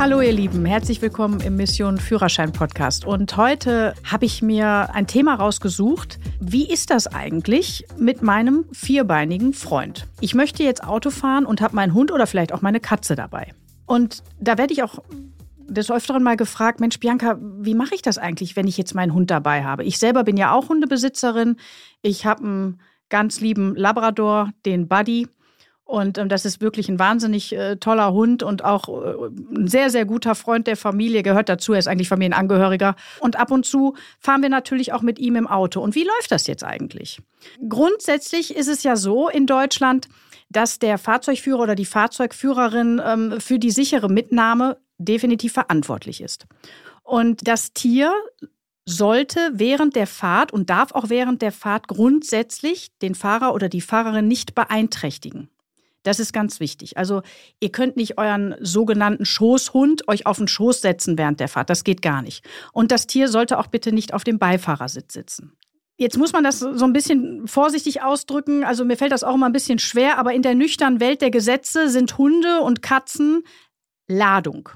Hallo ihr Lieben, herzlich willkommen im Mission Führerschein Podcast. Und heute habe ich mir ein Thema rausgesucht. Wie ist das eigentlich mit meinem vierbeinigen Freund? Ich möchte jetzt Auto fahren und habe meinen Hund oder vielleicht auch meine Katze dabei. Und da werde ich auch des Öfteren mal gefragt, Mensch, Bianca, wie mache ich das eigentlich, wenn ich jetzt meinen Hund dabei habe? Ich selber bin ja auch Hundebesitzerin. Ich habe einen ganz lieben Labrador, den Buddy. Und ähm, das ist wirklich ein wahnsinnig äh, toller Hund und auch äh, ein sehr, sehr guter Freund der Familie, gehört dazu. Er ist eigentlich Familienangehöriger. Und ab und zu fahren wir natürlich auch mit ihm im Auto. Und wie läuft das jetzt eigentlich? Grundsätzlich ist es ja so in Deutschland, dass der Fahrzeugführer oder die Fahrzeugführerin ähm, für die sichere Mitnahme definitiv verantwortlich ist. Und das Tier sollte während der Fahrt und darf auch während der Fahrt grundsätzlich den Fahrer oder die Fahrerin nicht beeinträchtigen. Das ist ganz wichtig. Also ihr könnt nicht euren sogenannten Schoßhund euch auf den Schoß setzen während der Fahrt. Das geht gar nicht. Und das Tier sollte auch bitte nicht auf dem Beifahrersitz sitzen. Jetzt muss man das so ein bisschen vorsichtig ausdrücken. Also mir fällt das auch immer ein bisschen schwer, aber in der nüchternen Welt der Gesetze sind Hunde und Katzen Ladung.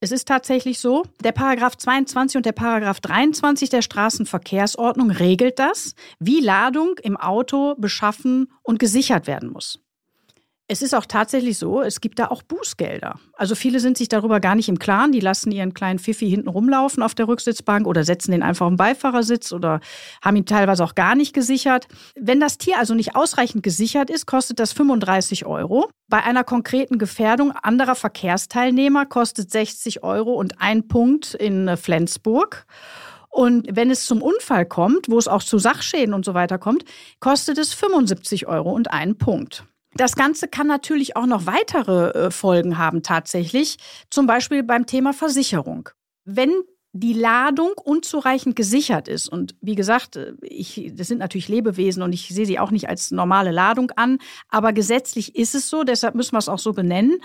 Es ist tatsächlich so, der Paragraph 22 und der Paragraph 23 der Straßenverkehrsordnung regelt das, wie Ladung im Auto beschaffen und gesichert werden muss. Es ist auch tatsächlich so, es gibt da auch Bußgelder. Also viele sind sich darüber gar nicht im Klaren. Die lassen ihren kleinen Pfiffi hinten rumlaufen auf der Rücksitzbank oder setzen den einfach den Beifahrersitz oder haben ihn teilweise auch gar nicht gesichert. Wenn das Tier also nicht ausreichend gesichert ist, kostet das 35 Euro. Bei einer konkreten Gefährdung anderer Verkehrsteilnehmer kostet 60 Euro und ein Punkt in Flensburg. Und wenn es zum Unfall kommt, wo es auch zu Sachschäden und so weiter kommt, kostet es 75 Euro und einen Punkt. Das Ganze kann natürlich auch noch weitere äh, Folgen haben tatsächlich, zum Beispiel beim Thema Versicherung. Wenn die Ladung unzureichend gesichert ist. Und wie gesagt, äh, ich, das sind natürlich Lebewesen und ich sehe sie auch nicht als normale Ladung an, aber gesetzlich ist es so, deshalb müssen wir es auch so benennen.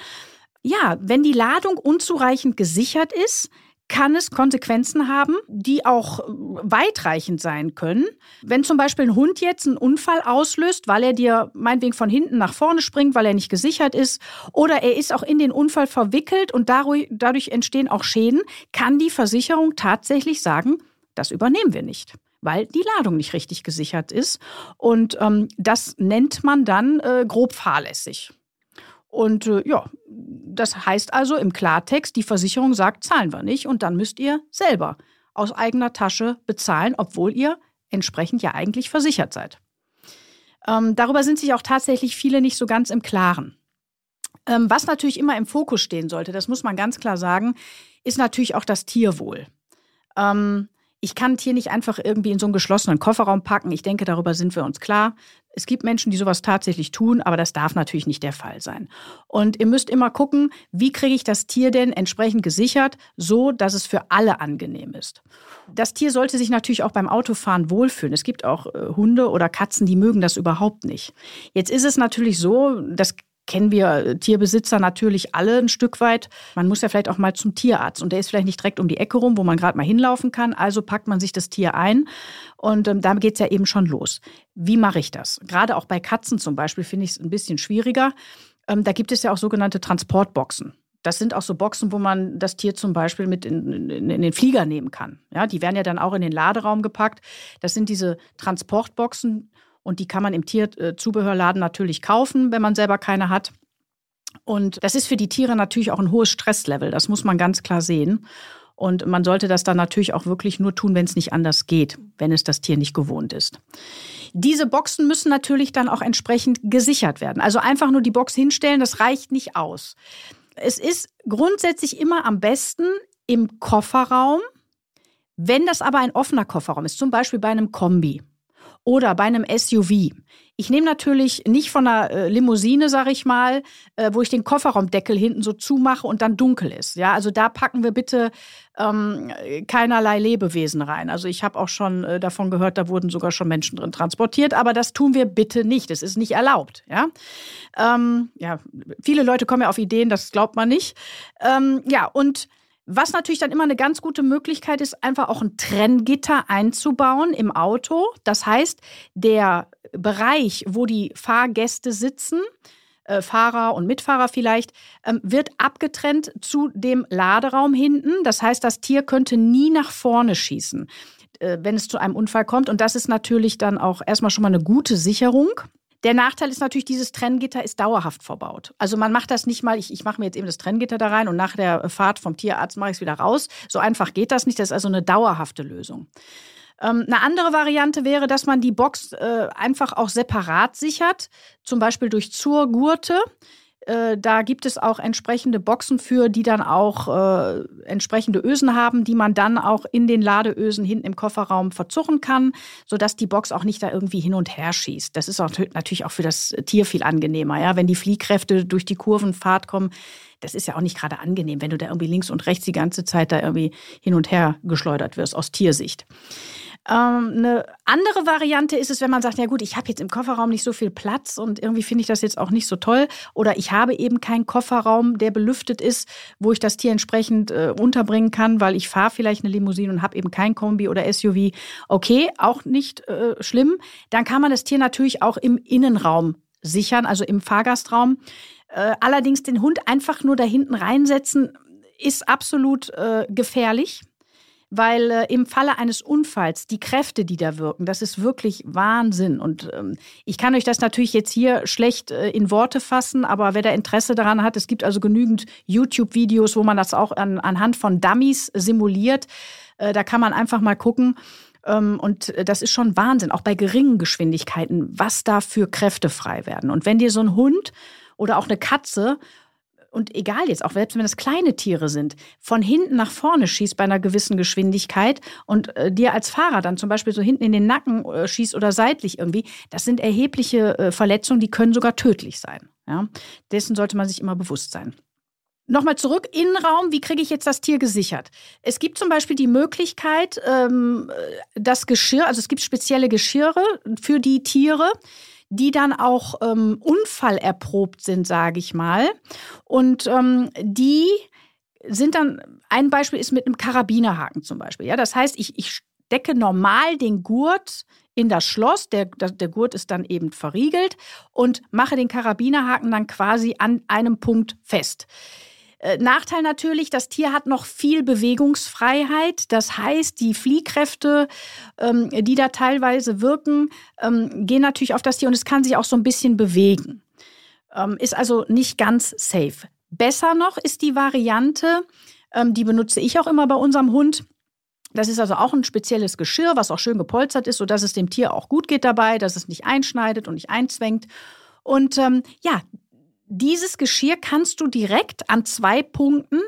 Ja, wenn die Ladung unzureichend gesichert ist, kann es Konsequenzen haben, die auch weitreichend sein können. Wenn zum Beispiel ein Hund jetzt einen Unfall auslöst, weil er dir meinetwegen von hinten nach vorne springt, weil er nicht gesichert ist, oder er ist auch in den Unfall verwickelt und dadurch, entstehen auch Schäden, kann die Versicherung tatsächlich sagen, das übernehmen wir nicht weil die Ladung nicht richtig gesichert ist. Und ähm, das nennt man dann äh, grob fahrlässig. Und äh, ja, das heißt also im Klartext, die Versicherung sagt, zahlen wir nicht und dann müsst ihr selber aus eigener Tasche bezahlen, obwohl ihr entsprechend ja eigentlich versichert seid. Ähm, darüber sind sich auch tatsächlich viele nicht so ganz im Klaren. Ähm, was natürlich immer im Fokus stehen sollte, das muss man ganz klar sagen, ist natürlich auch das Tierwohl. Ähm, ich kann ein Tier nicht einfach irgendwie in so einen geschlossenen Kofferraum packen. Ich denke, darüber sind wir uns klar. Es gibt Menschen, die sowas tatsächlich tun, aber das darf natürlich nicht der Fall sein. Und ihr müsst immer gucken, wie kriege ich das Tier denn entsprechend gesichert, so dass es für alle angenehm ist. Das Tier sollte sich natürlich auch beim Autofahren wohlfühlen. Es gibt auch äh, Hunde oder Katzen, die mögen das überhaupt nicht. Jetzt ist es natürlich so, das kennen wir Tierbesitzer natürlich alle ein Stück weit. Man muss ja vielleicht auch mal zum Tierarzt und der ist vielleicht nicht direkt um die Ecke rum, wo man gerade mal hinlaufen kann. Also packt man sich das Tier ein und ähm, da geht es ja eben schon los. Wie mache ich das? Gerade auch bei Katzen zum Beispiel finde ich es ein bisschen schwieriger. Ähm, da gibt es ja auch sogenannte Transportboxen. Das sind auch so Boxen, wo man das Tier zum Beispiel mit in, in, in, den Flieger nehmen kann. Ja, die werden ja dann auch in den Laderaum gepackt. Das sind diese Transportboxen, und die kann man im Tierzubehörladen natürlich kaufen, wenn man selber keine hat. Und das ist für die Tiere natürlich auch ein hohes Stresslevel. Das muss man ganz klar sehen. Und man sollte das dann natürlich auch wirklich nur tun, wenn es nicht anders geht, wenn es das Tier nicht gewohnt ist. Diese Boxen müssen natürlich dann auch entsprechend gesichert werden. Also einfach nur die Box hinstellen, das reicht nicht aus. Es ist grundsätzlich immer am besten im Kofferraum, wenn das aber ein offener Kofferraum ist, zum Beispiel bei einem Kombi oder bei einem SUV. Ich nehme natürlich nicht von einer äh, Limousine, sag ich mal, äh, wo ich den Kofferraumdeckel hinten so zumache und dann dunkel ist. Ja, also da packen wir bitte ähm, keinerlei Lebewesen rein. Also ich habe auch schon äh, davon gehört, da wurden sogar schon Menschen drin transportiert, aber das tun wir bitte nicht. Das ist nicht erlaubt. Ja, ähm, ja viele Leute kommen ja auf Ideen, das glaubt man nicht. Ähm, ja, und was natürlich dann immer eine ganz gute Möglichkeit ist, einfach auch ein Trenngitter einzubauen im Auto. Das heißt, der Bereich, wo die Fahrgäste sitzen, äh, Fahrer und Mitfahrer vielleicht, ähm, wird abgetrennt zu dem Laderaum hinten. Das heißt, das Tier könnte nie nach vorne schießen, äh, wenn es zu einem Unfall kommt. Und das ist natürlich dann auch erstmal schon mal eine gute Sicherung. Der Nachteil ist natürlich, dieses Trenngitter ist dauerhaft verbaut. Also man macht das nicht mal, ich, ich mache mir jetzt eben das Trenngitter da rein und nach der Fahrt vom Tierarzt mache ich es wieder raus. So einfach geht das nicht. Das ist also eine dauerhafte Lösung. Ähm, eine andere Variante wäre, dass man die Box äh, einfach auch separat sichert, zum Beispiel durch Zurgurte. Äh, da gibt es auch entsprechende Boxen für, die dann auch äh, entsprechende Ösen haben, die man dann auch in den Ladeösen hinten im Kofferraum verzurren kann, sodass die Box auch nicht da irgendwie hin und her schießt. Das ist auch, natürlich auch für das Tier viel angenehmer, ja, wenn die Fliehkräfte durch die Kurvenfahrt kommen. Das ist ja auch nicht gerade angenehm, wenn du da irgendwie links und rechts die ganze Zeit da irgendwie hin und her geschleudert wirst aus Tiersicht. Ähm, eine andere Variante ist es, wenn man sagt, ja gut, ich habe jetzt im Kofferraum nicht so viel Platz und irgendwie finde ich das jetzt auch nicht so toll oder ich habe eben keinen Kofferraum, der belüftet ist, wo ich das Tier entsprechend äh, unterbringen kann, weil ich fahre vielleicht eine Limousine und habe eben kein Kombi oder SUV. Okay, auch nicht äh, schlimm. Dann kann man das Tier natürlich auch im Innenraum sichern, also im Fahrgastraum. Äh, allerdings den Hund einfach nur da hinten reinsetzen, ist absolut äh, gefährlich weil äh, im Falle eines Unfalls die Kräfte, die da wirken, das ist wirklich Wahnsinn. Und ähm, ich kann euch das natürlich jetzt hier schlecht äh, in Worte fassen, aber wer da Interesse daran hat, es gibt also genügend YouTube-Videos, wo man das auch an, anhand von Dummies simuliert. Äh, da kann man einfach mal gucken. Ähm, und das ist schon Wahnsinn, auch bei geringen Geschwindigkeiten, was da für Kräfte frei werden. Und wenn dir so ein Hund oder auch eine Katze und egal jetzt, auch selbst wenn das kleine Tiere sind, von hinten nach vorne schießt bei einer gewissen Geschwindigkeit und äh, dir als Fahrer dann zum Beispiel so hinten in den Nacken äh, schießt oder seitlich irgendwie, das sind erhebliche äh, Verletzungen, die können sogar tödlich sein. Ja? Dessen sollte man sich immer bewusst sein. Nochmal zurück, Innenraum, wie kriege ich jetzt das Tier gesichert? Es gibt zum Beispiel die Möglichkeit, ähm, das Geschirr, also es gibt spezielle Geschirre für die Tiere, die dann auch ähm, unfallerprobt sind, sage ich mal. Und ähm, die sind dann, ein Beispiel ist mit einem Karabinerhaken zum Beispiel. Ja, das heißt, ich, ich stecke normal den Gurt in das Schloss, der, der Gurt ist dann eben verriegelt und mache den Karabinerhaken dann quasi an einem Punkt fest. Äh, Nachteil natürlich, das Tier hat noch viel Bewegungsfreiheit. Das heißt, die Fliehkräfte, ähm, die da teilweise wirken, ähm, gehen natürlich auf das Tier und es kann sich auch so ein bisschen bewegen. Ähm, ist also nicht ganz safe. Besser noch ist die Variante, die benutze ich auch immer bei unserem Hund. Das ist also auch ein spezielles Geschirr, was auch schön gepolstert ist, sodass es dem Tier auch gut geht dabei, dass es nicht einschneidet und nicht einzwängt. Und ähm, ja, dieses Geschirr kannst du direkt an zwei Punkten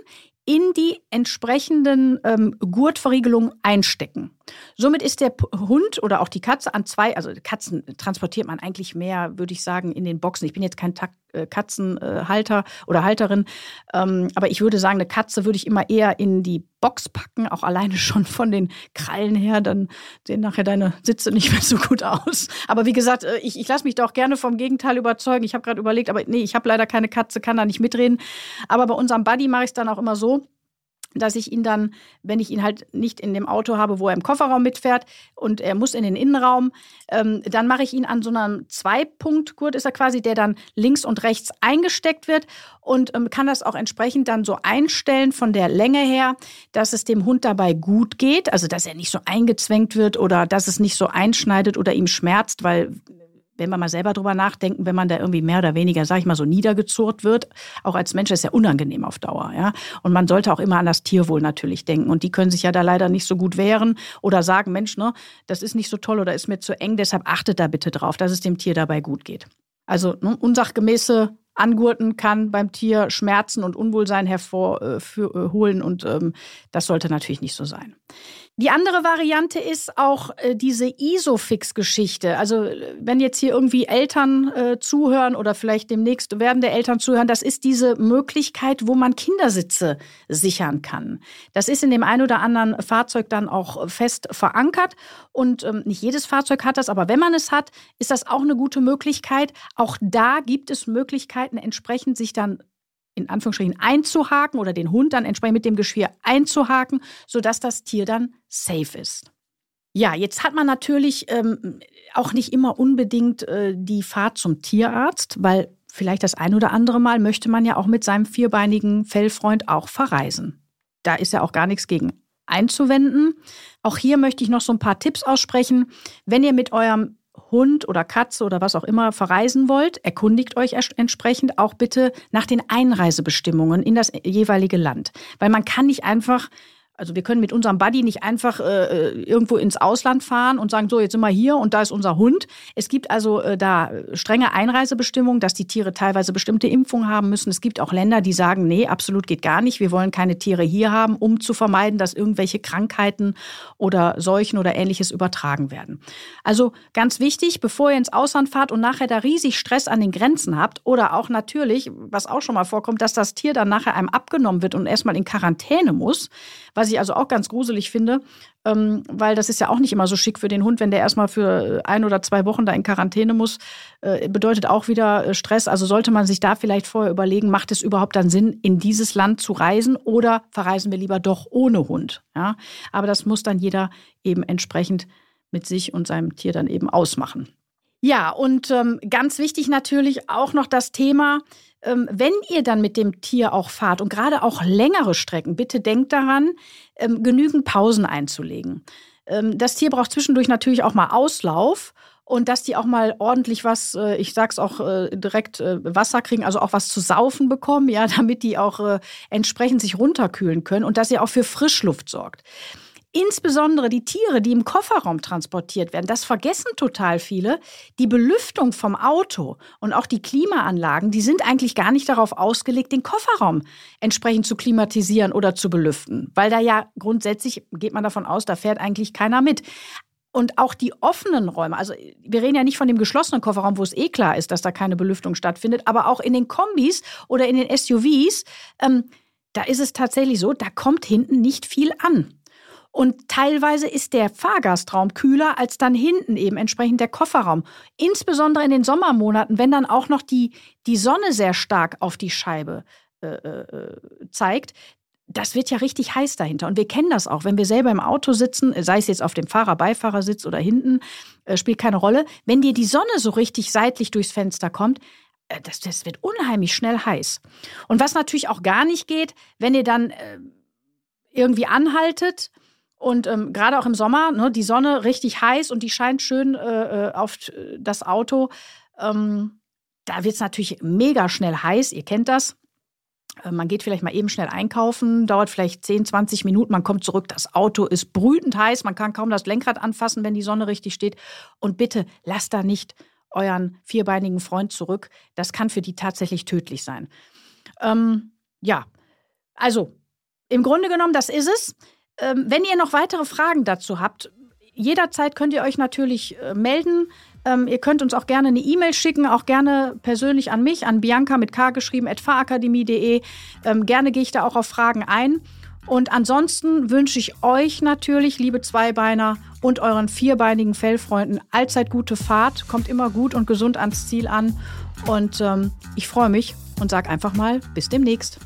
in die entsprechenden ähm, Gurtverriegelungen einstecken. Somit ist der Hund oder auch die Katze an zwei, also Katzen transportiert man eigentlich mehr, würde ich sagen, in den Boxen. Ich bin jetzt kein äh, Katzenhalter oder Halterin, ähm, aber ich würde sagen, eine Katze würde ich immer eher in die Box packen, auch alleine schon von den Krallen her, dann sehen nachher deine Sitze nicht mehr so gut aus. Aber wie gesagt, äh, ich, ich lasse mich doch gerne vom Gegenteil überzeugen. Ich habe gerade überlegt, aber nee, ich habe leider keine Katze, kann da nicht mitreden. Aber bei unserem Buddy mache ich es dann auch immer so, dass ich ihn dann, wenn ich ihn halt nicht in dem Auto habe, wo er im Kofferraum mitfährt und er muss in den Innenraum, ähm, dann mache ich ihn an so einem Zweipunktgurt, ist er quasi, der dann links und rechts eingesteckt wird und ähm, kann das auch entsprechend dann so einstellen von der Länge her, dass es dem Hund dabei gut geht, also dass er nicht so eingezwängt wird oder dass es nicht so einschneidet oder ihm schmerzt, weil wenn wir mal selber drüber nachdenken, wenn man da irgendwie mehr oder weniger, sag ich mal, so niedergezurrt wird, auch als Mensch, ist ja unangenehm auf Dauer, ja. Und man sollte auch immer an das Tierwohl natürlich denken. Und die können sich ja da leider nicht so gut wehren oder sagen, Mensch, ne, das ist nicht so toll oder ist mir zu eng, deshalb achtet da bitte drauf, dass es dem Tier dabei gut geht. Also ne, unsachgemäße Angurten kann beim Tier Schmerzen und Unwohlsein hervorholen äh, und ähm, das sollte natürlich nicht so sein. Die andere Variante ist auch äh, diese Isofix-Geschichte. Also wenn jetzt hier irgendwie Eltern äh, zuhören oder vielleicht demnächst werdende Eltern zuhören, das ist diese Möglichkeit, wo man Kindersitze sichern kann. Das ist in dem einen oder anderen Fahrzeug dann auch fest verankert und ähm, nicht jedes Fahrzeug hat das, aber wenn man es hat, ist das auch eine gute Möglichkeit. Auch da gibt es Möglichkeiten, entsprechend sich dann in Anführungsstrichen einzuhaken oder den Hund dann entsprechend mit dem Geschirr einzuhaken, sodass das Tier dann safe ist. Ja, jetzt hat man natürlich ähm, auch nicht immer unbedingt äh, die Fahrt zum Tierarzt, weil vielleicht das ein oder andere Mal möchte man ja auch mit seinem vierbeinigen Fellfreund auch verreisen. Da ist ja auch gar nichts gegen einzuwenden. Auch hier möchte ich noch so ein paar Tipps aussprechen. Wenn ihr mit eurem Hund oder Katze oder was auch immer verreisen wollt, erkundigt euch entsprechend auch bitte nach den Einreisebestimmungen in das jeweilige Land. Weil man kann nicht einfach also wir können mit unserem Buddy nicht einfach äh, äh, irgendwo ins Ausland fahren und sagen, so, jetzt sind wir hier und da ist unser Hund. Es gibt also äh, da strenge Einreisebestimmungen, dass die Tiere teilweise bestimmte Impfungen haben müssen. Es gibt auch Länder, die sagen, nee, absolut geht gar nicht. Wir wollen keine Tiere hier haben, um zu vermeiden, dass irgendwelche Krankheiten oder Seuchen oder ähnliches übertragen werden. Also ganz wichtig, bevor ihr ins Ausland fahrt und nachher da riesig Stress an den Grenzen habt oder auch natürlich, was auch schon mal vorkommt, dass das Tier dann nachher einem abgenommen wird und erstmal in Quarantäne muss, was ich also auch ganz gruselig finde, ähm, weil das ist ja auch nicht immer so schick für den Hund, wenn der erstmal für ein oder zwei Wochen da in Quarantäne muss, äh, bedeutet auch wieder äh, Stress. Also sollte man sich da vielleicht vorher überlegen, macht es überhaupt dann Sinn, in dieses Land zu reisen oder verreisen wir lieber doch ohne Hund? Ja? Aber das muss dann jeder eben entsprechend mit sich und seinem Tier dann eben ausmachen. Ja, und ähm, ganz wichtig natürlich auch noch das Thema, ähm, wenn ihr dann mit dem Tier auch fahrt und gerade auch längere Strecken, bitte denkt daran, ähm, genügend Pausen einzulegen. Ähm, das Tier braucht zwischendurch natürlich auch mal Auslauf und dass die auch mal ordentlich was, äh, ich sag's auch äh, direkt, äh, Wasser kriegen, also auch was zu saufen bekommen, ja, damit die auch entsprechend sich runterkühlen können und dass ihr auch für Frischluft sorgt. Insbesondere die Tiere, die im Kofferraum transportiert werden, das vergessen total viele. Die Belüftung vom Auto und auch die Klimaanlagen, die sind eigentlich gar nicht darauf ausgelegt, den Kofferraum entsprechend zu klimatisieren oder zu belüften, weil da ja grundsätzlich geht man davon aus, da fährt eigentlich keiner mit. Und auch die offenen Räume, also wir reden ja nicht von dem geschlossenen Kofferraum, wo es eh klar ist, dass da keine Belüftung stattfindet, aber auch in den Kombis oder in den SUVs, ähm, da ist es tatsächlich so, da kommt hinten nicht viel an. Und teilweise ist der Fahrgastraum kühler als dann hinten eben entsprechend der Kofferraum. Insbesondere in den Sommermonaten, wenn dann auch noch die, die Sonne sehr stark auf die Scheibe äh, äh, zeigt. Das wird ja richtig heiß dahinter. Und wir kennen das auch, wenn wir selber im Auto sitzen, sei es jetzt auf dem Fahrer-Beifahrersitz oder hinten, äh, spielt keine Rolle. Wenn dir die Sonne so richtig seitlich durchs Fenster kommt, äh, das, das wird unheimlich schnell heiß. Und was natürlich auch gar nicht geht, wenn ihr dann äh, irgendwie anhaltet und ähm, gerade auch im Sommer, ne, die Sonne richtig heiß und die scheint schön äh, äh auf das Auto. Ähm, da wird es natürlich mega schnell heiß. Ihr kennt das. Äh, man geht vielleicht mal eben schnell einkaufen, dauert vielleicht 10, 20 Minuten, man kommt zurück, das Auto ist brütend heiß, man kann kaum das Lenkrad anfassen, wenn die Sonne richtig steht. Und bitte lasst da nicht euren vierbeinigen Freund zurück. Das kann für die tatsächlich tödlich sein. Ähm, ja, also im Grunde genommen, das ist es. Ähm, wenn ihr noch weitere Fragen dazu habt, jederzeit könnt ihr euch natürlich äh, melden. Ähm, ihr könnt uns auch gerne eine E-Mail schicken, auch gerne persönlich an mich, an Bianca mit K geschrieben, at fahrakademie.de. Ähm, gerne gehe ich da auch auf Fragen ein. Und ansonsten wünsche ich euch natürlich, liebe Zweibeiner und euren vierbeinigen Fellfreunden, allzeit gute Fahrt. Kommt immer gut und gesund ans Ziel an. Und ähm, ich freue mich und sage einfach mal bis demnächst.